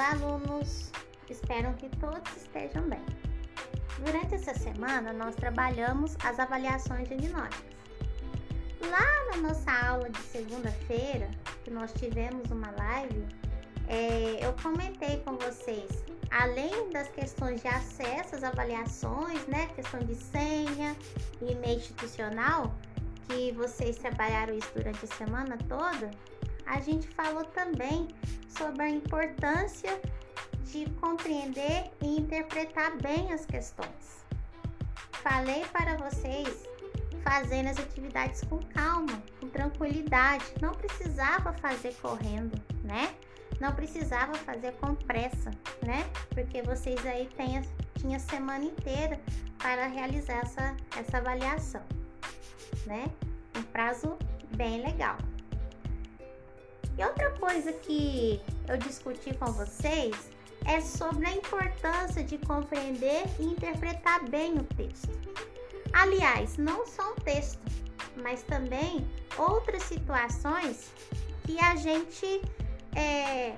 Olá, alunos! Espero que todos estejam bem. Durante essa semana, nós trabalhamos as avaliações diagnósticas. Lá na nossa aula de segunda-feira, que nós tivemos uma live, é, eu comentei com vocês, além das questões de acesso às avaliações, né, questão de senha e e-mail institucional, que vocês trabalharam isso durante a semana toda, a gente falou também sobre a importância de compreender e interpretar bem as questões. Falei para vocês fazendo as atividades com calma, com tranquilidade, não precisava fazer correndo, né? Não precisava fazer com pressa, né? Porque vocês aí têm, tinha a semana inteira para realizar essa, essa avaliação, né? Um prazo bem legal. E outra coisa que eu discuti com vocês é sobre a importância de compreender e interpretar bem o texto. Aliás, não só o texto, mas também outras situações que a gente é,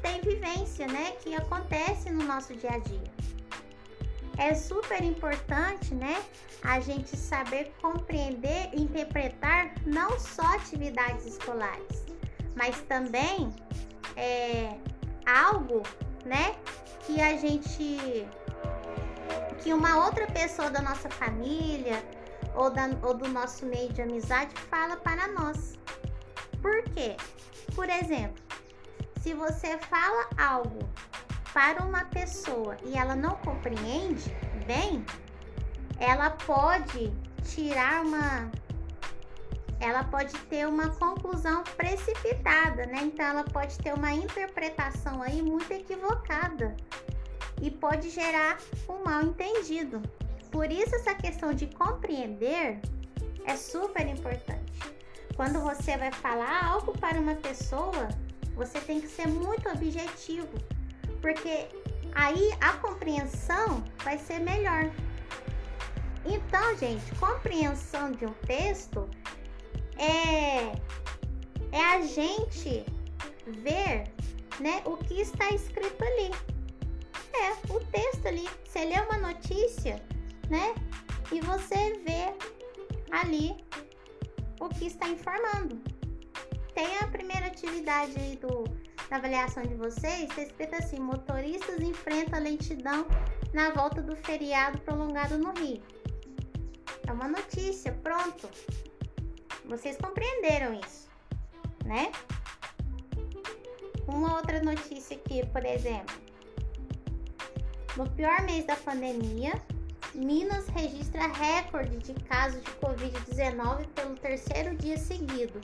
tem vivência, né? Que acontece no nosso dia a dia. É super importante, né? A gente saber compreender e interpretar não só atividades escolares, mas também é, algo, né? Que a gente. que uma outra pessoa da nossa família ou, da, ou do nosso meio de amizade fala para nós. Por quê? Por exemplo, se você fala algo para uma pessoa e ela não compreende bem, ela pode tirar uma ela pode ter uma conclusão precipitada, né? Então ela pode ter uma interpretação aí muito equivocada e pode gerar um mal entendido. Por isso essa questão de compreender é super importante. Quando você vai falar algo para uma pessoa, você tem que ser muito objetivo, porque aí a compreensão vai ser melhor. Então, gente, compreensão de um texto é, é a gente ver né, o que está escrito ali. É, o texto ali. Você lê uma notícia, né? E você vê ali o que está informando. Tem a primeira atividade aí do, da avaliação de vocês, está escrito assim: motoristas enfrentam lentidão na volta do feriado prolongado no Rio. É uma notícia, pronto. Vocês compreenderam isso, né? Uma outra notícia aqui, por exemplo. No pior mês da pandemia, Minas registra recorde de casos de Covid-19 pelo terceiro dia seguido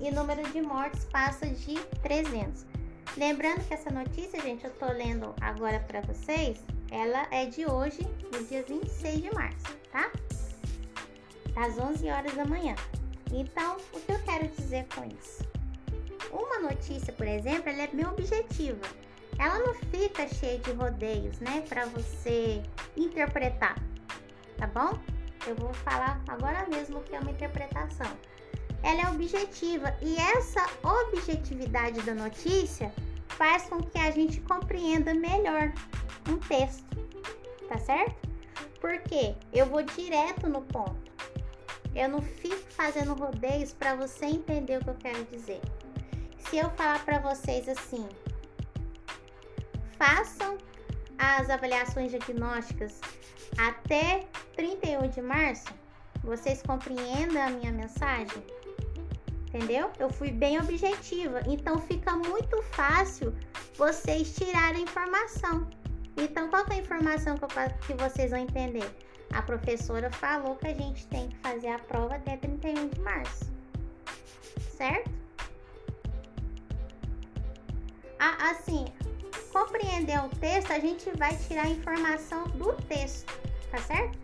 e número de mortes passa de 300. Lembrando que essa notícia, gente, eu tô lendo agora para vocês, ela é de hoje, no dia 26 de março, tá? Às 11 horas da manhã. Então, o que eu quero dizer com isso? Uma notícia, por exemplo, ela é bem objetiva. Ela não fica cheia de rodeios, né, para você interpretar, tá bom? Eu vou falar agora mesmo o que é uma interpretação. Ela é objetiva e essa objetividade da notícia faz com que a gente compreenda melhor um texto, tá certo? Porque eu vou direto no ponto. Eu não fico fazendo rodeios para você entender o que eu quero dizer. Se eu falar para vocês assim, façam as avaliações diagnósticas até 31 de março, vocês compreendem a minha mensagem? Entendeu? Eu fui bem objetiva, então fica muito fácil vocês tirarem a informação. Então, qual é a informação que vocês vão entender? A professora falou que a gente tem que fazer a prova até 31 de março. Certo? Assim, compreender o texto, a gente vai tirar a informação do texto, tá certo?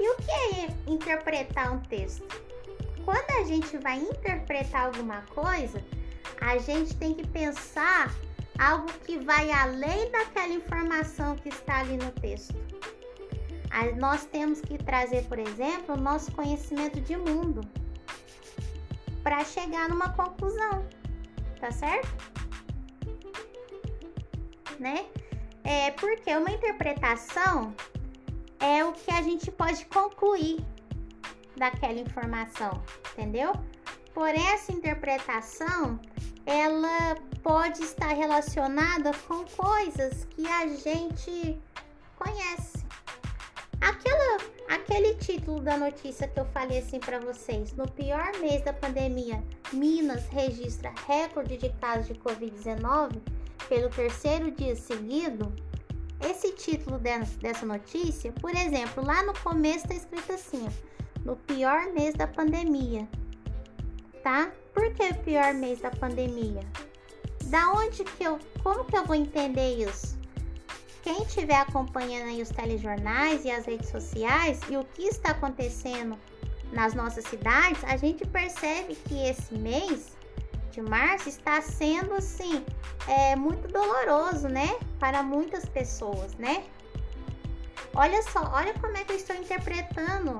E o que é interpretar um texto? Quando a gente vai interpretar alguma coisa, a gente tem que pensar algo que vai além daquela informação que está ali no texto nós temos que trazer, por exemplo, o nosso conhecimento de mundo para chegar numa conclusão, tá certo? né? É porque uma interpretação é o que a gente pode concluir daquela informação, entendeu? Por essa interpretação, ela pode estar relacionada com coisas que a gente conhece. Aquela, aquele título da notícia que eu falei assim para vocês, no pior mês da pandemia, Minas registra recorde de casos de Covid-19 pelo terceiro dia seguido. Esse título dessa notícia, por exemplo, lá no começo está escrito assim: no pior mês da pandemia, tá? Por que o pior mês da pandemia? Da onde que eu, como que eu vou entender isso? Quem estiver acompanhando aí os telejornais e as redes sociais e o que está acontecendo nas nossas cidades, a gente percebe que esse mês de março está sendo assim é muito doloroso, né, para muitas pessoas, né? Olha só, olha como é que eu estou interpretando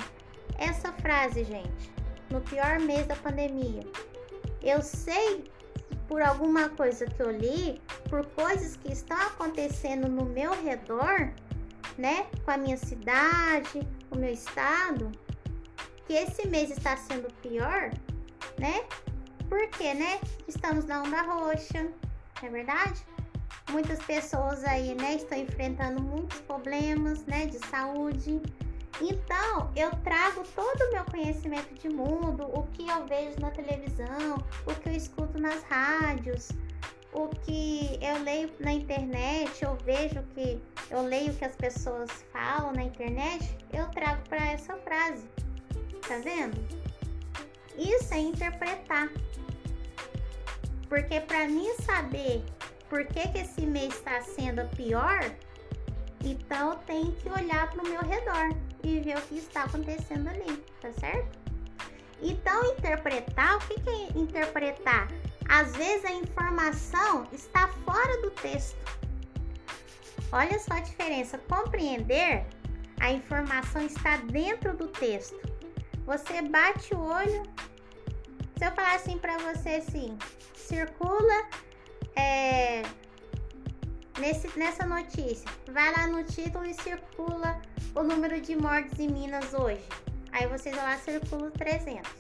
essa frase, gente. No pior mês da pandemia, eu sei por alguma coisa que eu li, por coisas que estão acontecendo no meu redor, né, com a minha cidade, o meu estado, que esse mês está sendo pior, né? Porque, né? Estamos na onda roxa, é verdade? Muitas pessoas aí, né, estão enfrentando muitos problemas, né, de saúde. Então, eu trago todo o meu conhecimento de mundo, o que eu vejo na televisão, o que eu escuto nas rádios, o que eu leio na internet, eu vejo que eu leio o que as pessoas falam na internet, eu trago para essa frase. Tá vendo? Isso é interpretar. Porque para mim saber por que, que esse mês está sendo pior, então eu tenho que olhar para o meu redor e ver o que está acontecendo ali, tá certo? Então, interpretar, o que, é interpretar? Às vezes a informação está fora do texto. Olha só a diferença. Compreender, a informação está dentro do texto. Você bate o olho. Se eu falar assim para você assim, circula é, nesse, nessa notícia, vai lá no título e circula o número de mortes em Minas hoje. Aí vocês vão lá circula 300.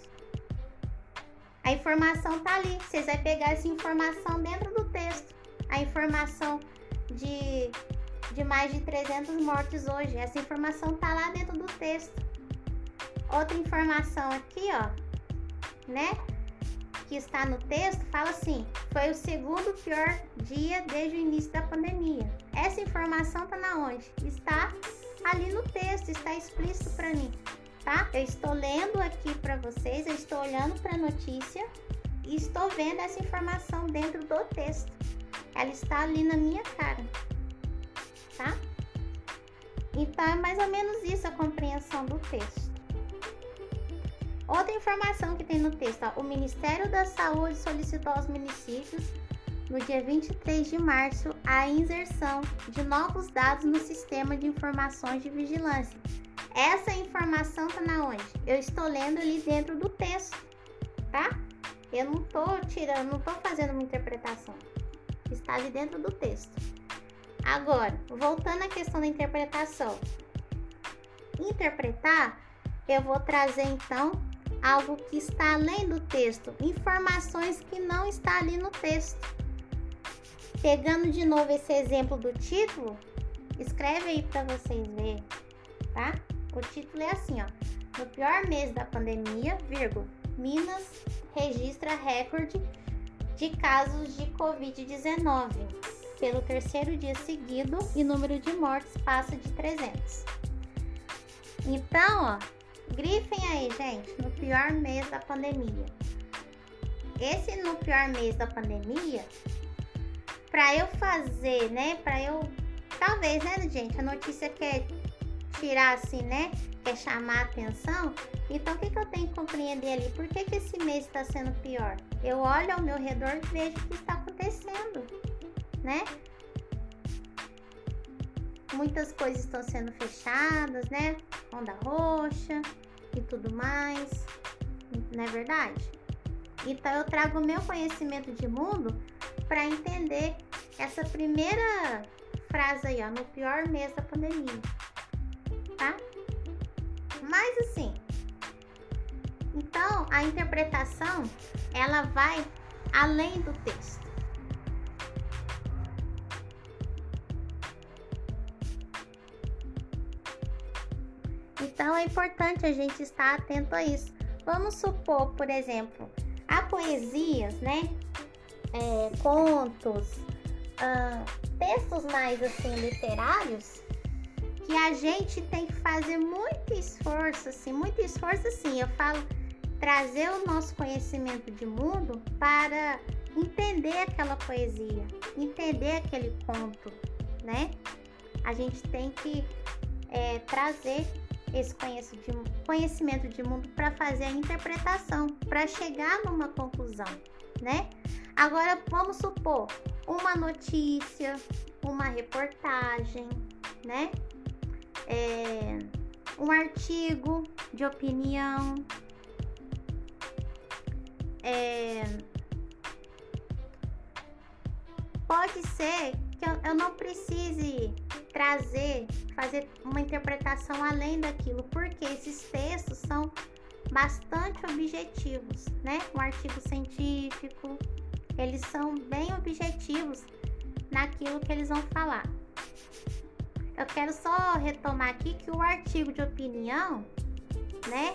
A informação tá ali. Vocês vão pegar essa informação dentro do texto. A informação de, de mais de 300 mortes hoje. Essa informação tá lá dentro do texto. Outra informação aqui, ó, né? Que está no texto, fala assim: foi o segundo pior dia desde o início da pandemia. Essa informação tá na onde? Está ali no texto, está explícito para mim, tá? Eu estou lendo aqui para vocês, eu estou olhando para a notícia e estou vendo essa informação dentro do texto. Ela está ali na minha cara, tá? Então é mais ou menos isso a compreensão do texto. Outra informação que tem no texto, ó, o Ministério da Saúde solicitou aos municípios no dia 23 de março, a inserção de novos dados no sistema de informações de vigilância. Essa informação está na onde? Eu estou lendo ali dentro do texto, tá? Eu não estou tirando, não estou fazendo uma interpretação. Está ali dentro do texto. Agora, voltando à questão da interpretação. Interpretar, eu vou trazer então algo que está além do texto, informações que não está ali no texto. Pegando de novo esse exemplo do título, escreve aí para vocês verem, tá? O título é assim, ó. No pior mês da pandemia, vírgula, Minas registra recorde de casos de Covid-19 pelo terceiro dia seguido e número de mortes passa de 300. Então, ó, grifem aí, gente, no pior mês da pandemia. Esse no pior mês da pandemia para eu fazer, né? Para eu. Talvez, né, gente? A notícia quer tirar assim, né? Quer chamar a atenção. Então, o que, que eu tenho que compreender ali? Por que, que esse mês está sendo pior? Eu olho ao meu redor e vejo o que está acontecendo, né? Muitas coisas estão sendo fechadas, né? Onda roxa e tudo mais. Não é verdade? Então eu trago o meu conhecimento de mundo para entender essa primeira frase aí, ó, no pior mês da pandemia, tá? Mas assim, então a interpretação ela vai além do texto. Então é importante a gente estar atento a isso. Vamos supor, por exemplo, há poesias, né? É, contos, uh, textos mais assim literários que a gente tem que fazer muito esforço, assim, muito esforço, assim. Eu falo trazer o nosso conhecimento de mundo para entender aquela poesia, entender aquele conto, né? A gente tem que é, trazer esse conhecimento de mundo para fazer a interpretação, para chegar numa conclusão, né? Agora vamos supor uma notícia, uma reportagem, né? É, um artigo de opinião. É, pode ser que eu, eu não precise trazer, fazer uma interpretação além daquilo, porque esses textos são bastante objetivos, né? Um artigo científico, eles são bem objetivos naquilo que eles vão falar. Eu quero só retomar aqui que o artigo de opinião, né,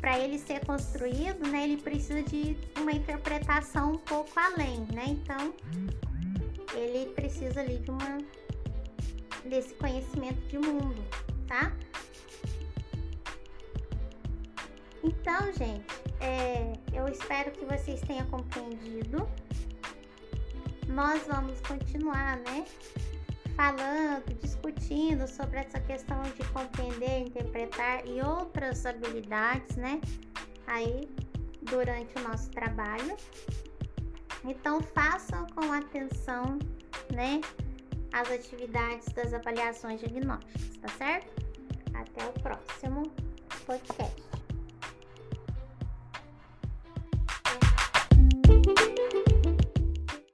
para ele ser construído, né, ele precisa de uma interpretação um pouco além, né? Então, ele precisa ali de uma desse conhecimento de mundo, tá? Então, gente, é, eu espero que vocês tenham compreendido. Nós vamos continuar, né? Falando, discutindo sobre essa questão de compreender, interpretar e outras habilidades, né? Aí, durante o nosso trabalho. Então, façam com atenção, né? as atividades das avaliações diagnósticas, tá certo? Até o próximo podcast.